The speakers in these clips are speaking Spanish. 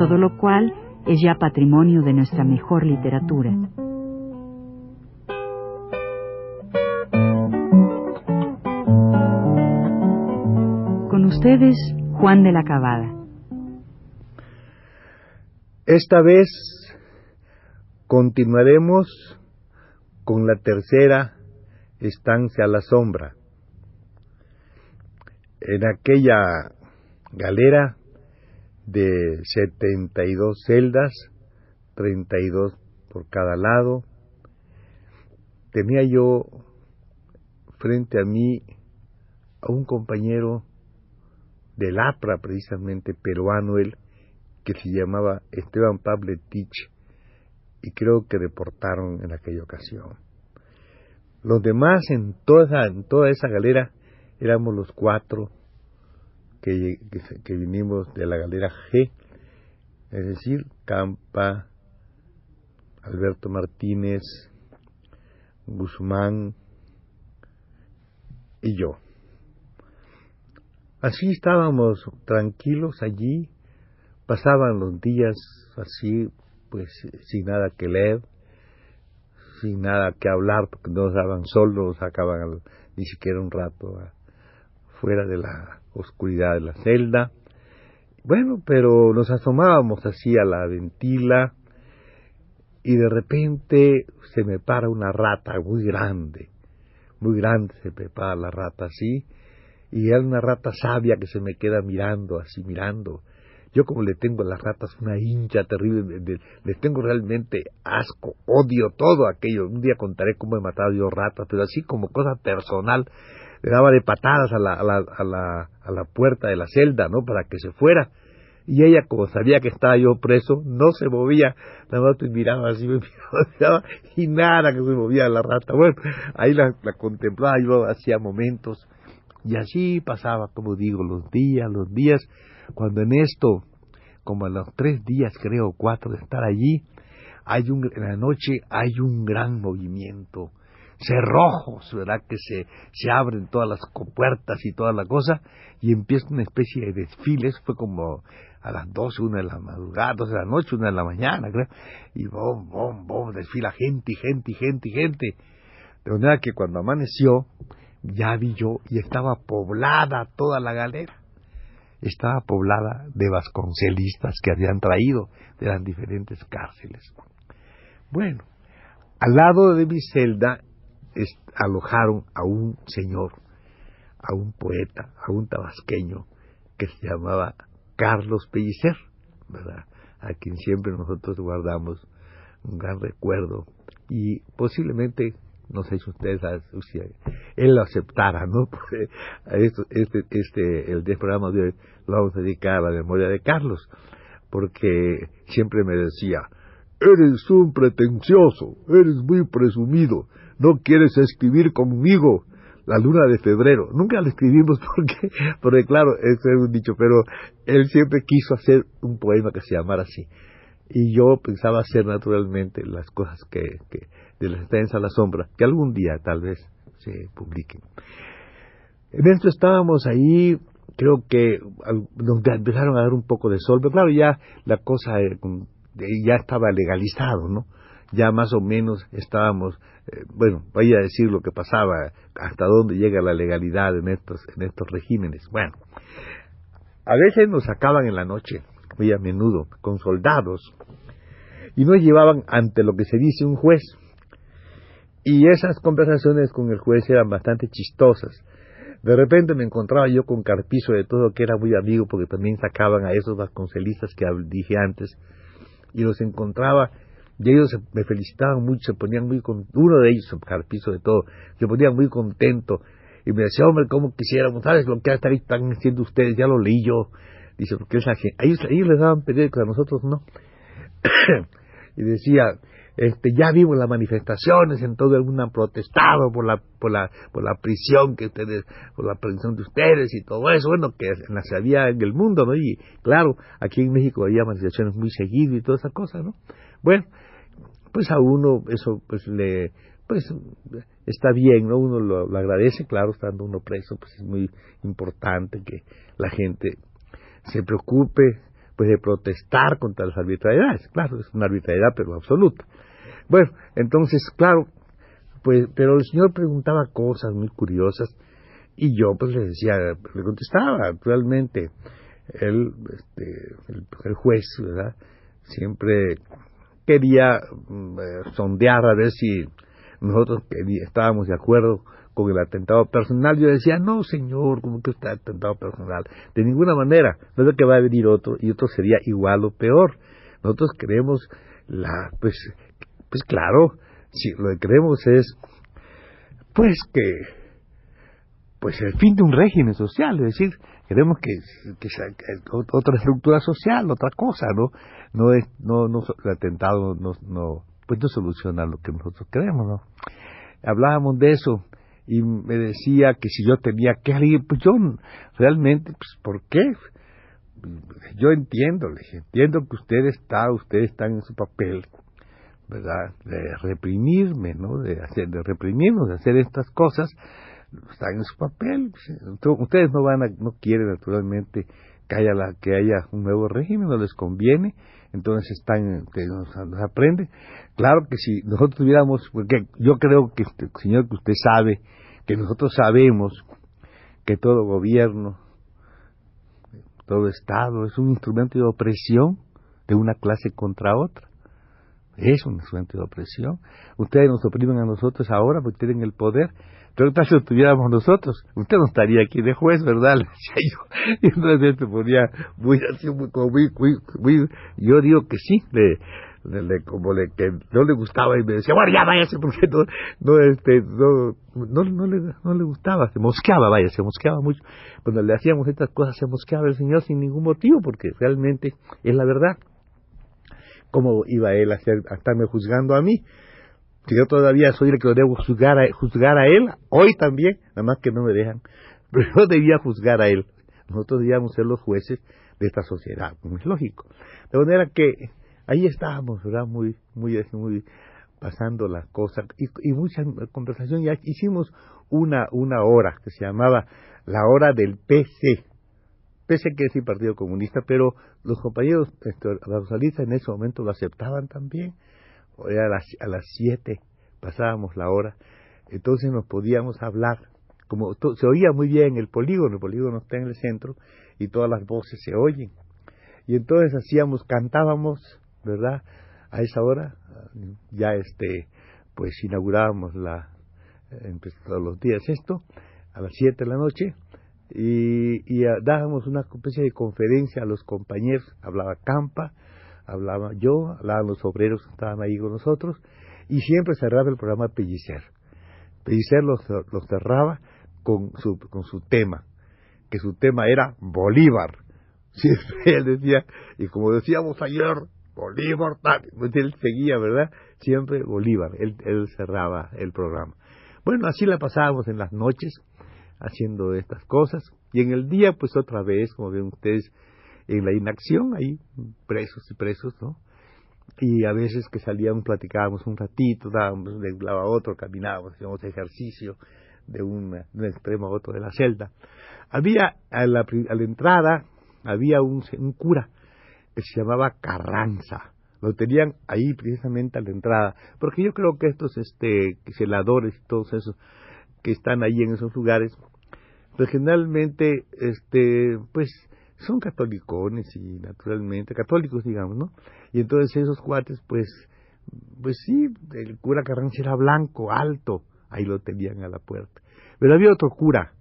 todo lo cual es ya patrimonio de nuestra mejor literatura. Con ustedes, Juan de la Cabada. Esta vez continuaremos con la tercera estancia a la sombra. En aquella galera de 72 celdas, 32 por cada lado, tenía yo frente a mí a un compañero del APRA, precisamente peruano él, que se llamaba Esteban Pabletich, y creo que deportaron en aquella ocasión. Los demás en toda, en toda esa galera éramos los cuatro que, que, vinimos de la galera G, es decir, Campa, Alberto Martínez, Guzmán y yo. Así estábamos tranquilos allí, pasaban los días así, pues sin nada que leer, sin nada que hablar, porque no nos daban sol, no nos sacaban ni siquiera un rato fuera de la oscuridad de la celda. Bueno, pero nos asomábamos así a la ventila y de repente se me para una rata muy grande, muy grande se me para la rata así, y es una rata sabia que se me queda mirando, así mirando, yo como le tengo a las ratas una hincha terrible, les tengo realmente asco, odio todo aquello. Un día contaré cómo he matado yo ratas, pero así como cosa personal, le daba de patadas a la, a la, a la, a la puerta de la celda, ¿no? Para que se fuera. Y ella, como sabía que estaba yo preso, no se movía, nada más me miraba así, me miraba, y nada que se movía la rata. Bueno, ahí la, la contemplaba yo hacía momentos, y así pasaba, como digo, los días, los días, cuando en esto, como a los tres días creo, cuatro de estar allí, hay un, en la noche hay un gran movimiento, cerrojos, ¿verdad? Que se, se abren todas las puertas y toda la cosa, y empieza una especie de desfiles, fue como a las doce, una de la madrugada, doce de la noche, una de la mañana, creo, y bom, bom, bom, desfila gente y gente y gente y gente. De manera que cuando amaneció, ya vi yo, y estaba poblada toda la galera estaba poblada de vasconcelistas que habían traído de las diferentes cárceles. Bueno, al lado de mi celda alojaron a un señor, a un poeta, a un tabasqueño que se llamaba Carlos Pellicer, ¿verdad? A quien siempre nosotros guardamos un gran recuerdo y posiblemente no sé si ustedes si él lo aceptara, ¿no? Porque este, este, el programa de hoy lo vamos a dedicar a la memoria de Carlos, porque siempre me decía, eres un pretencioso, eres muy presumido, no quieres escribir conmigo la luna de febrero. Nunca lo escribimos porque, porque claro, eso es un dicho, pero él siempre quiso hacer un poema que se llamara así. Y yo pensaba hacer naturalmente las cosas que, que de la estancia a la sombra, que algún día tal vez se publiquen. En esto estábamos ahí, creo que nos empezaron a dar un poco de sol, pero claro, ya la cosa eh, ya estaba legalizado, ¿no? Ya más o menos estábamos, eh, bueno, voy a decir lo que pasaba, hasta dónde llega la legalidad en estos, en estos regímenes. Bueno, a veces nos sacaban en la noche, muy a menudo, con soldados, y nos llevaban ante lo que se dice un juez, y esas conversaciones con el juez eran bastante chistosas. De repente me encontraba yo con Carpizo de todo, que era muy amigo, porque también sacaban a esos vasconcelistas que dije antes, y los encontraba, y ellos me felicitaban mucho, se ponían muy con uno de ellos, Carpizo de todo, se ponía muy contento, y me decía, hombre, ¿cómo quisiéramos? ¿Sabes lo que están haciendo ustedes? Ya lo leí yo, Dice, porque esa gente, ellos, ellos les daban periódicos, a nosotros no. y decía, este, ya vimos las manifestaciones, en todo el mundo han protestado por la, por la, por la prisión que ustedes, por la prisión de ustedes y todo eso, bueno, que se había en el mundo, ¿no? Y claro, aquí en México había manifestaciones muy seguidas y toda esa cosa, ¿no? Bueno, pues a uno eso pues le, pues está bien, ¿no? Uno lo, lo agradece, claro, estando uno preso, pues es muy importante que la gente se preocupe pues de protestar contra las arbitrariedades. Claro, es una arbitrariedad, pero absoluta. Bueno, entonces, claro, pues, pero el señor preguntaba cosas muy curiosas y yo pues le decía, le contestaba, realmente, él, este, el, juez, ¿verdad? Siempre quería mm, eh, sondear a ver si nosotros estábamos de acuerdo con el atentado personal. Yo decía, no, señor, ¿cómo que está atentado personal? De ninguna manera. No es que va a venir otro y otro sería igual o peor. Nosotros queremos la, pues, pues claro, si lo que queremos es, pues que, pues el fin de un régimen social, es decir, queremos que, sea otra estructura social, otra cosa, ¿no? No es, no, no, el atentado no, pues no soluciona lo que nosotros queremos, ¿no? Hablábamos de eso y me decía que si yo tenía que alguien, pues yo realmente, pues ¿por qué? Yo entiendo, le dije, entiendo que usted está, ustedes están en su papel, ¿verdad? De reprimirme, ¿no? De hacer, de reprimirnos, de hacer estas cosas, están en su papel. Ustedes no van a, no quieren naturalmente que haya la, que haya un nuevo régimen, no les conviene, entonces están, que nos, aprende. Claro que si nosotros tuviéramos, porque yo creo que, este, señor, que usted sabe, que nosotros sabemos que todo gobierno, todo Estado es un instrumento de opresión de una clase contra otra. Es un instrumento de opresión. Ustedes nos oprimen a nosotros ahora porque tienen el poder. Pero si lo tuviéramos nosotros, usted no estaría aquí de juez, ¿verdad? Le decía yo. Y entonces se ponía muy así, muy, muy, muy, yo digo que sí, le, le, como le, que no le gustaba y me decía, bueno, ya váyase, porque no, no, este, no, no, no, le, no le gustaba, se mosqueaba, vaya, se mosqueaba mucho. Cuando le hacíamos estas cosas, se mosqueaba el Señor sin ningún motivo, porque realmente es la verdad. ¿Cómo iba él a, hacer, a estarme juzgando a mí? Si yo todavía soy el que lo debo juzgar a, juzgar a él, hoy también, nada más que no me dejan, pero yo debía juzgar a él. Nosotros debíamos ser los jueces de esta sociedad, como es lógico. De manera que ahí estábamos, ¿verdad? Muy, muy, muy pasando las cosas y, y mucha conversación. Ya hicimos una, una hora que se llamaba la hora del PC. PC que es el Partido Comunista, pero los compañeros este, socialistas en ese momento lo aceptaban también. Era a las, a las siete pasábamos la hora, entonces nos podíamos hablar. Como se oía muy bien el polígono, el polígono está en el centro y todas las voces se oyen. Y entonces hacíamos, cantábamos ¿verdad? A esa hora ya este pues inaugurábamos la todos los días esto a las 7 de la noche y, y dábamos una especie de conferencia a los compañeros, hablaba Campa, hablaba yo, hablaban los obreros que estaban ahí con nosotros y siempre cerraba el programa Pellicer. Pellicer los, los cerraba con su, con su tema, que su tema era Bolívar. Siempre él decía, y como decíamos ayer, Bolívar, pues él seguía, ¿verdad? Siempre Bolívar, él, él cerraba el programa. Bueno, así la pasábamos en las noches, haciendo estas cosas, y en el día, pues otra vez, como ven ustedes, en la inacción, ahí presos y presos, ¿no? Y a veces que salíamos, platicábamos un ratito, dábamos de un lado a otro, caminábamos, hacíamos ejercicio de, un extremo a otro de la celda. Había, a la, a la entrada, había un, un cura, que se llamaba Carranza. Lo tenían ahí precisamente a la entrada, porque yo creo que estos este celadores y todos esos que están ahí en esos lugares, generalmente este pues son catolicones y naturalmente católicos digamos, ¿no? Y entonces esos cuates pues pues sí, el cura Carranza era blanco, alto, ahí lo tenían a la puerta. Pero había otro cura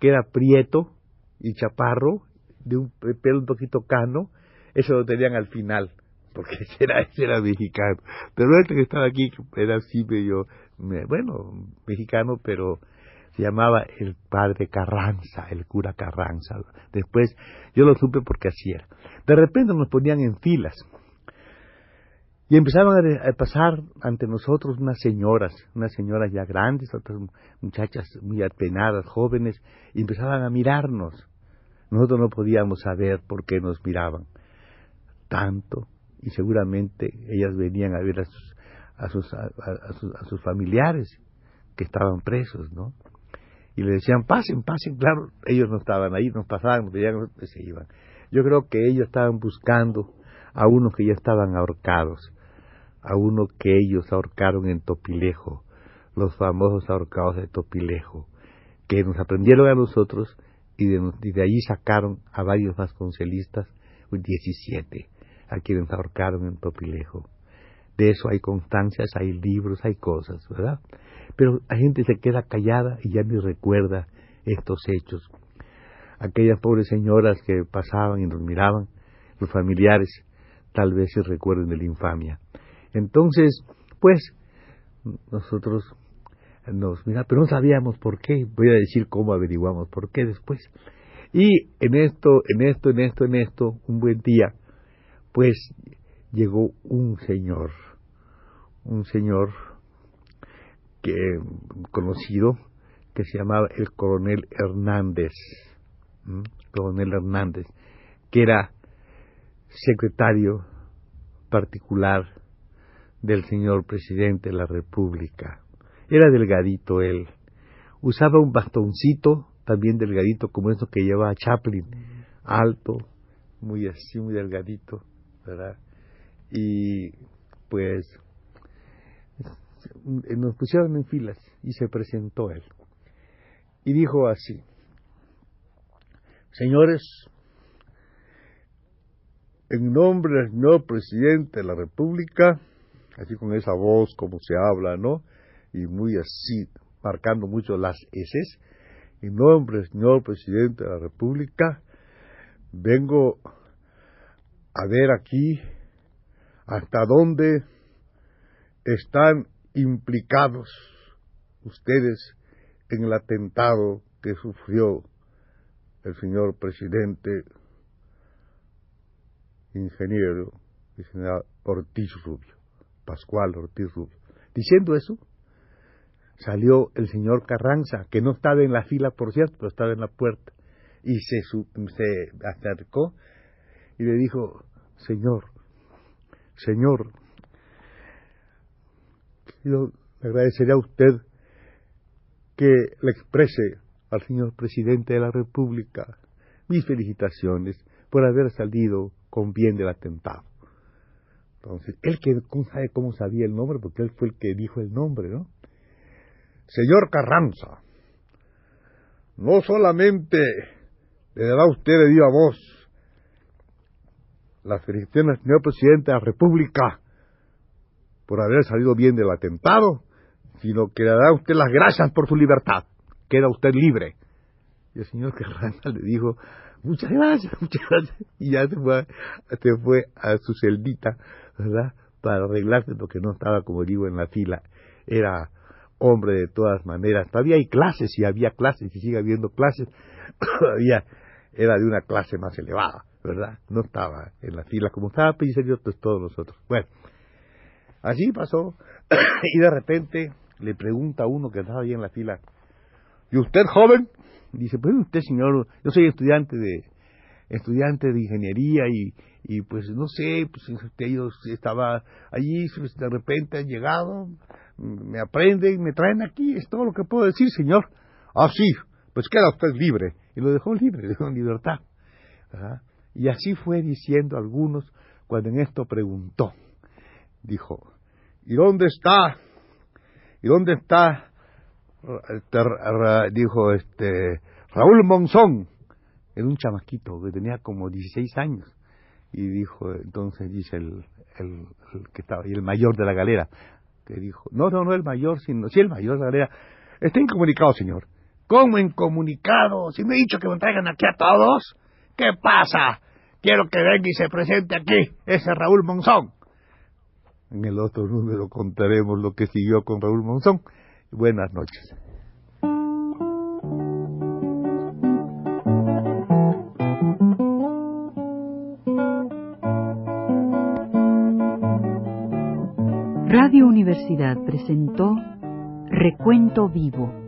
que era prieto y chaparro, de un pelo un poquito cano, eso lo tenían al final, porque ese era, ese era mexicano. Pero este que estaba aquí era así medio, bueno, mexicano, pero se llamaba el padre Carranza, el cura Carranza. Después yo lo supe porque así. De repente nos ponían en filas y empezaban a, pasar ante nosotros unas señoras, unas señoras ya grandes, otras muchachas muy apenadas, jóvenes, y empezaban a mirarnos. Nosotros no podíamos saber por qué nos miraban tanto y seguramente ellas venían a ver a sus, a sus, a, sus, familiares que estaban presos, ¿no? Y le decían, pasen, pasen, claro, ellos no estaban ahí, nos pasaban, nos se iban. Yo creo que ellos estaban buscando a unos que ya estaban ahorcados, a uno que ellos ahorcaron en Topilejo, los famosos ahorcados de Topilejo, que nos aprendieron a nosotros y de, y de allí sacaron a varios vasconcelistas, 17 a quienes ahorcaron en Topilejo. De eso hay constancias, hay libros, hay cosas, ¿verdad? Pero la gente se queda callada y ya ni recuerda estos hechos. Aquellas pobres señoras que pasaban y nos miraban, los familiares, tal vez se recuerden de la infamia. Entonces, pues, nosotros nos mira, pero no sabíamos por qué. Voy a decir cómo averiguamos por qué después. Y en esto, en esto, en esto, en esto, un buen día, pues llegó un señor, un señor que conocido que se llamaba el coronel Hernández, coronel Hernández, que era secretario particular del señor presidente de la República. Era delgadito él. Usaba un bastoncito, también delgadito, como eso que lleva Chaplin, alto, muy así, muy delgadito. Y pues nos pusieron en filas y se presentó él. Y dijo así, señores, en nombre del señor presidente de la República, así con esa voz como se habla, ¿no? Y muy así, marcando mucho las S, en nombre del señor presidente de la República, vengo a ver aquí hasta dónde están implicados ustedes en el atentado que sufrió el señor presidente ingeniero, ingeniero Ortiz Rubio, Pascual Ortiz Rubio. Diciendo eso, salió el señor Carranza, que no estaba en la fila, por cierto, pero estaba en la puerta, y se, se acercó y le dijo, Señor, Señor, yo le agradecería a usted que le exprese al señor presidente de la República mis felicitaciones por haber salido con bien del atentado. Entonces, él que sabe cómo sabía el nombre, porque él fue el que dijo el nombre, ¿no? Señor Carranza, no solamente le dará usted de viva voz las felicitaciones al señor presidente de la República por haber salido bien del atentado, sino que le da usted las gracias por su libertad. Queda usted libre. Y el señor Carranza le dijo, muchas gracias, muchas gracias. Y ya se fue, se fue a su celdita, ¿verdad? Para arreglarse lo que no estaba, como digo, en la fila. Era hombre de todas maneras. Todavía hay clases y había clases y sigue habiendo clases. Todavía era de una clase más elevada. ¿verdad? No estaba en la fila como estaba Pellicerio, pues todos nosotros. Bueno, así pasó, y de repente le pregunta a uno que estaba ahí en la fila, ¿y usted joven? Dice, pues usted señor, yo soy estudiante de estudiante de ingeniería y, y pues no sé, pues ellos estaba allí, pues, de repente han llegado, me aprenden, me traen aquí, es todo lo que puedo decir, señor. Ah, sí, pues queda usted libre. Y lo dejó libre, dejó en libertad. Y así fue diciendo algunos cuando en esto preguntó. Dijo, ¿y dónde está? ¿Y dónde está? Dijo este Raúl Monzón, era un chamaquito que tenía como 16 años. Y dijo, entonces dice el, el, que estaba y el mayor de la galera, que dijo, no, no, no el mayor, sino, sí el mayor de la galera, está incomunicado, señor. ¿Cómo incomunicado? Si me he dicho que me traigan aquí a todos. ¿Qué pasa? Quiero que venga y se presente aquí, ese Raúl Monzón. En el otro número contaremos lo que siguió con Raúl Monzón. Buenas noches. Radio Universidad presentó Recuento Vivo